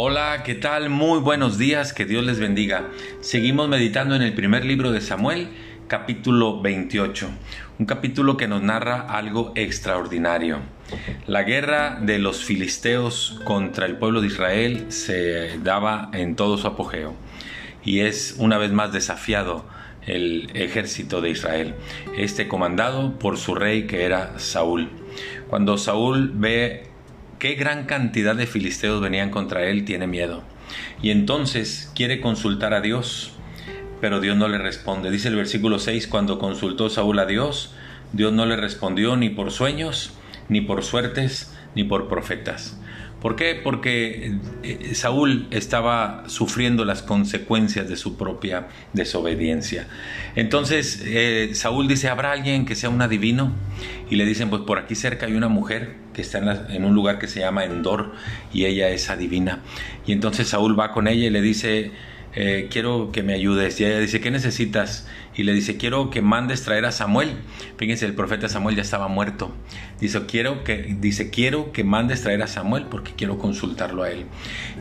Hola, ¿qué tal? Muy buenos días, que Dios les bendiga. Seguimos meditando en el primer libro de Samuel, capítulo 28, un capítulo que nos narra algo extraordinario. La guerra de los filisteos contra el pueblo de Israel se daba en todo su apogeo y es una vez más desafiado el ejército de Israel, este comandado por su rey que era Saúl. Cuando Saúl ve qué gran cantidad de filisteos venían contra él, tiene miedo. Y entonces quiere consultar a Dios, pero Dios no le responde. Dice el versículo 6, cuando consultó Saúl a Dios, Dios no le respondió ni por sueños, ni por suertes, ni por profetas. ¿Por qué? Porque eh, Saúl estaba sufriendo las consecuencias de su propia desobediencia. Entonces eh, Saúl dice, ¿habrá alguien que sea un adivino? Y le dicen, pues por aquí cerca hay una mujer que está en, un lugar que se llama Endor y ella es adivina. Y entonces Saúl va con ella y le dice, eh, quiero que me ayudes. Y ella dice, ¿qué necesitas? Y le dice, quiero que mandes traer a Samuel. Fíjense, el profeta Samuel ya estaba muerto. Dice, quiero que, dice, quiero que mandes traer a Samuel porque quiero consultarlo a él.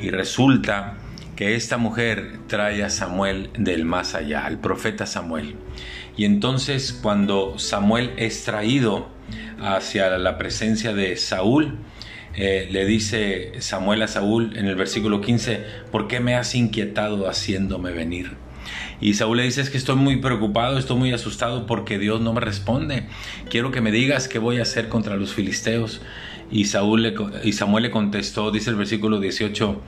Y resulta que esta mujer trae a Samuel del más allá, al profeta Samuel. Y entonces cuando Samuel es traído hacia la presencia de Saúl, eh, le dice Samuel a Saúl en el versículo 15, ¿por qué me has inquietado haciéndome venir? Y Saúl le dice, es que estoy muy preocupado, estoy muy asustado porque Dios no me responde. Quiero que me digas qué voy a hacer contra los filisteos. Y, Saúl y Samuel le contestó, dice el versículo 18,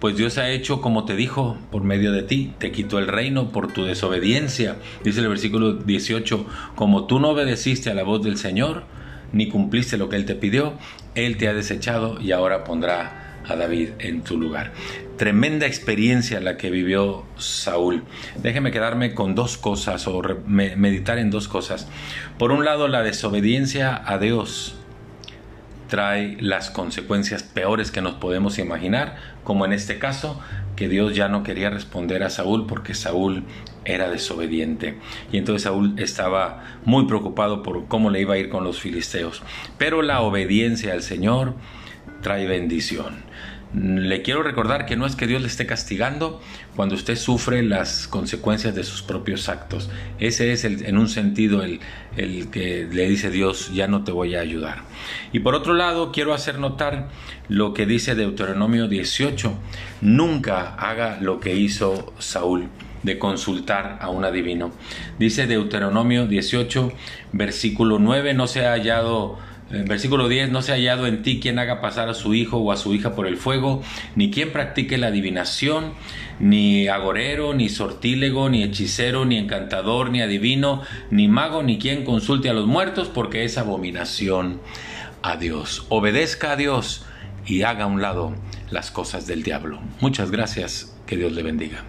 pues Dios ha hecho como te dijo por medio de ti, te quitó el reino por tu desobediencia. Dice el versículo 18, como tú no obedeciste a la voz del Señor, ni cumpliste lo que Él te pidió, Él te ha desechado y ahora pondrá a David en tu lugar. Tremenda experiencia la que vivió Saúl. Déjeme quedarme con dos cosas o meditar en dos cosas. Por un lado, la desobediencia a Dios trae las consecuencias peores que nos podemos imaginar, como en este caso, que Dios ya no quería responder a Saúl porque Saúl era desobediente. Y entonces Saúl estaba muy preocupado por cómo le iba a ir con los filisteos. Pero la obediencia al Señor trae bendición. Le quiero recordar que no es que Dios le esté castigando cuando usted sufre las consecuencias de sus propios actos. Ese es el, en un sentido el, el que le dice Dios, ya no te voy a ayudar. Y por otro lado, quiero hacer notar lo que dice Deuteronomio 18. Nunca haga lo que hizo Saúl de consultar a un adivino. Dice Deuteronomio 18, versículo 9, no se ha hallado versículo 10, no se ha hallado en ti quien haga pasar a su hijo o a su hija por el fuego, ni quien practique la adivinación, ni agorero, ni sortílego, ni hechicero, ni encantador, ni adivino, ni mago, ni quien consulte a los muertos, porque es abominación a Dios. Obedezca a Dios y haga a un lado las cosas del diablo. Muchas gracias, que Dios le bendiga.